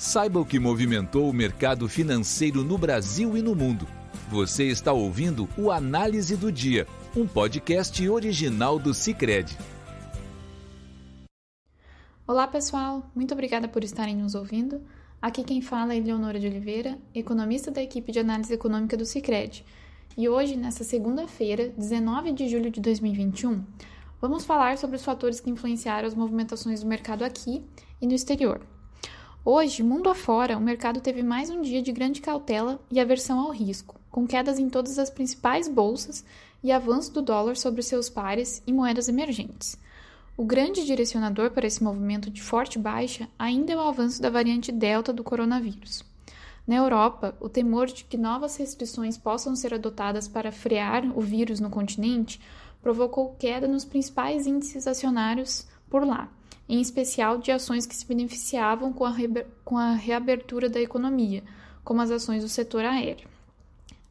Saiba o que movimentou o mercado financeiro no Brasil e no mundo. Você está ouvindo o Análise do Dia, um podcast original do Cicred. Olá, pessoal. Muito obrigada por estarem nos ouvindo. Aqui quem fala é Eleonora de Oliveira, economista da equipe de análise econômica do Cicred. E hoje, nessa segunda-feira, 19 de julho de 2021, vamos falar sobre os fatores que influenciaram as movimentações do mercado aqui e no exterior. Hoje, mundo afora, o mercado teve mais um dia de grande cautela e aversão ao risco, com quedas em todas as principais bolsas e avanço do dólar sobre seus pares e moedas emergentes. O grande direcionador para esse movimento de forte baixa ainda é o avanço da variante Delta do coronavírus. Na Europa, o temor de que novas restrições possam ser adotadas para frear o vírus no continente provocou queda nos principais índices acionários por lá, em especial de ações que se beneficiavam com a, com a reabertura da economia, como as ações do setor aéreo.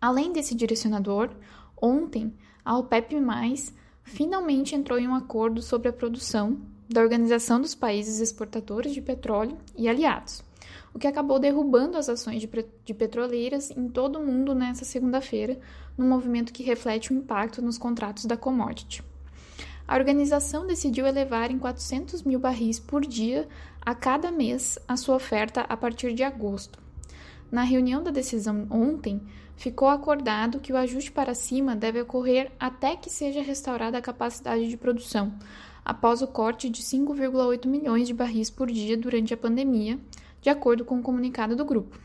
Além desse direcionador, ontem a OPEP+, finalmente entrou em um acordo sobre a produção da Organização dos Países Exportadores de Petróleo e aliados, o que acabou derrubando as ações de, petroleiras em todo o mundo nesta segunda-feira, num movimento que reflete o impacto nos contratos da commodity a organização decidiu elevar em 400 mil barris por dia a cada mês a sua oferta a partir de agosto. Na reunião da decisão ontem, ficou acordado que o ajuste para cima deve ocorrer até que seja restaurada a capacidade de produção, após o corte de 5,8 milhões de barris por dia durante a pandemia, de acordo com o comunicado do grupo.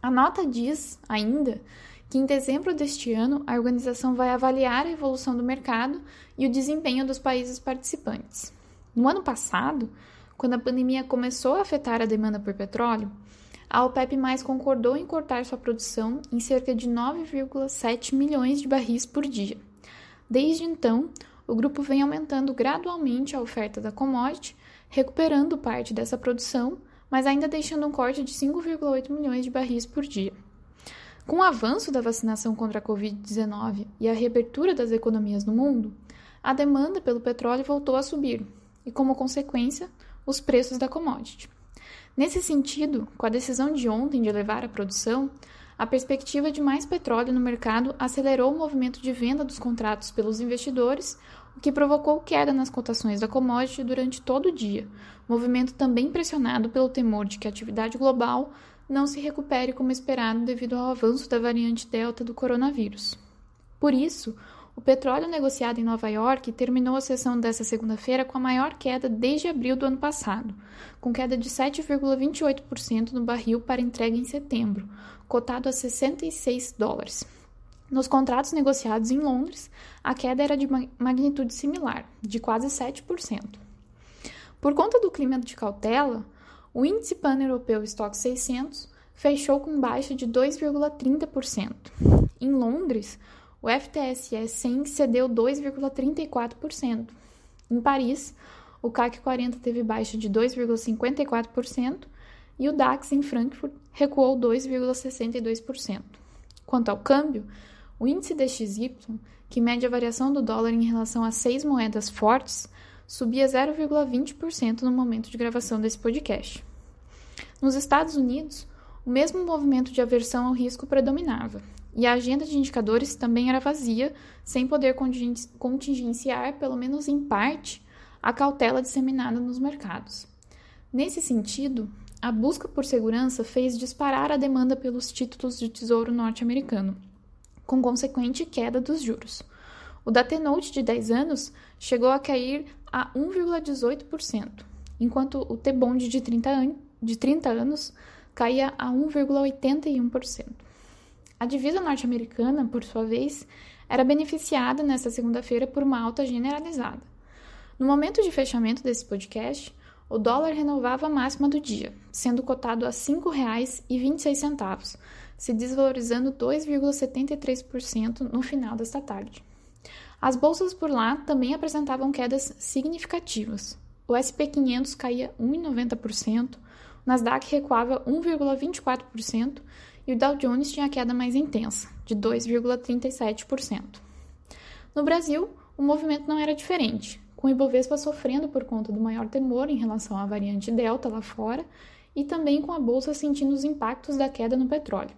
A nota diz, ainda, que em dezembro deste ano a organização vai avaliar a evolução do mercado e o desempenho dos países participantes. No ano passado, quando a pandemia começou a afetar a demanda por petróleo, a OPEP mais concordou em cortar sua produção em cerca de 9,7 milhões de barris por dia. Desde então, o grupo vem aumentando gradualmente a oferta da commodity, recuperando parte dessa produção, mas ainda deixando um corte de 5,8 milhões de barris por dia. Com o avanço da vacinação contra a Covid-19 e a reabertura das economias no mundo, a demanda pelo petróleo voltou a subir e, como consequência, os preços da commodity. Nesse sentido, com a decisão de ontem de elevar a produção, a perspectiva de mais petróleo no mercado acelerou o movimento de venda dos contratos pelos investidores, o que provocou queda nas cotações da commodity durante todo o dia, movimento também pressionado pelo temor de que a atividade global não se recupere como esperado devido ao avanço da variante Delta do coronavírus. Por isso, o petróleo negociado em Nova York terminou a sessão desta segunda-feira com a maior queda desde abril do ano passado, com queda de 7,28% no barril para entrega em setembro, cotado a 66 dólares. Nos contratos negociados em Londres, a queda era de magnitude similar, de quase 7%. Por conta do clima de cautela, o índice pan-europeu Stock 600 fechou com baixa de 2,30%. Em Londres, o FTSE 100 cedeu 2,34%. Em Paris, o CAC 40 teve baixa de 2,54% e o DAX em Frankfurt recuou 2,62%. Quanto ao câmbio, o índice DXY, que mede a variação do dólar em relação a seis moedas fortes, subia 0,20% no momento de gravação desse podcast. Nos Estados Unidos, o mesmo movimento de aversão ao risco predominava, e a agenda de indicadores também era vazia, sem poder contingenciar, pelo menos em parte, a cautela disseminada nos mercados. Nesse sentido, a busca por segurança fez disparar a demanda pelos títulos de tesouro norte-americano, com consequente queda dos juros. O da T-Note de 10 anos chegou a cair a 1,18%, enquanto o T-Bond de 30, an de 30 anos caía a 1,81%. A divisa norte-americana, por sua vez, era beneficiada nesta segunda-feira por uma alta generalizada. No momento de fechamento desse podcast, o dólar renovava a máxima do dia, sendo cotado a R$ 5,26, se desvalorizando 2,73% no final desta tarde. As bolsas por lá também apresentavam quedas significativas. O SP 500 caía 1,90%, o Nasdaq recuava 1,24% e o Dow Jones tinha queda mais intensa, de 2,37%. No Brasil, o movimento não era diferente, com o Ibovespa sofrendo por conta do maior temor em relação à variante Delta lá fora e também com a bolsa sentindo os impactos da queda no petróleo,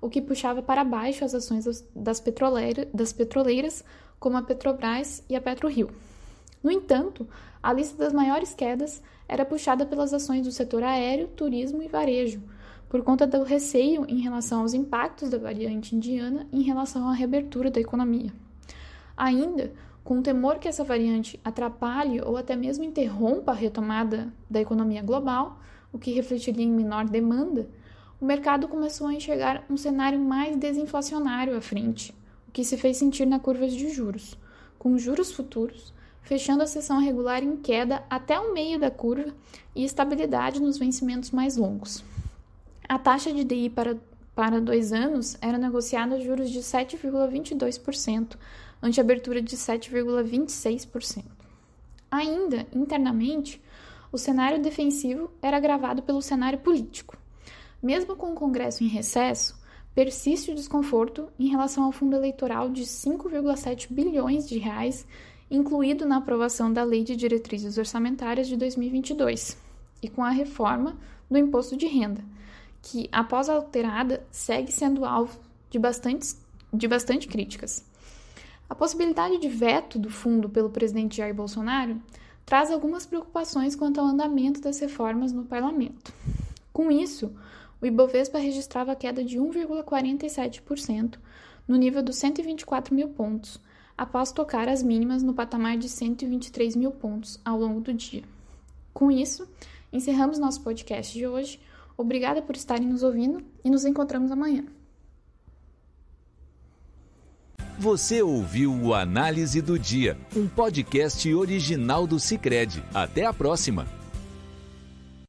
o que puxava para baixo as ações das, das petroleiras, como a Petrobras e a PetroRio. No entanto, a lista das maiores quedas era puxada pelas ações do setor aéreo, turismo e varejo, por conta do receio em relação aos impactos da variante indiana em relação à reabertura da economia. Ainda, com o temor que essa variante atrapalhe ou até mesmo interrompa a retomada da economia global, o que refletiria em menor demanda, o mercado começou a enxergar um cenário mais desinflacionário à frente, o que se fez sentir na curva de juros, com juros futuros fechando a sessão regular em queda até o meio da curva e estabilidade nos vencimentos mais longos. A taxa de DI para, para dois anos era negociada a juros de 7,22%, ante abertura de 7,26%. Ainda, internamente, o cenário defensivo era agravado pelo cenário político. Mesmo com o Congresso em recesso, persiste o desconforto em relação ao fundo eleitoral de 5,7 bilhões de reais incluído na aprovação da Lei de Diretrizes Orçamentárias de 2022 e com a reforma do imposto de renda, que, após alterada, segue sendo alvo de, bastantes, de bastante críticas. A possibilidade de veto do fundo pelo presidente Jair Bolsonaro traz algumas preocupações quanto ao andamento das reformas no parlamento. Com isso, o Ibovespa registrava queda de 1,47% no nível dos 124 mil pontos, após tocar as mínimas no patamar de 123 mil pontos ao longo do dia. Com isso, encerramos nosso podcast de hoje. Obrigada por estarem nos ouvindo e nos encontramos amanhã. Você ouviu o Análise do Dia, um podcast original do Cicred. Até a próxima!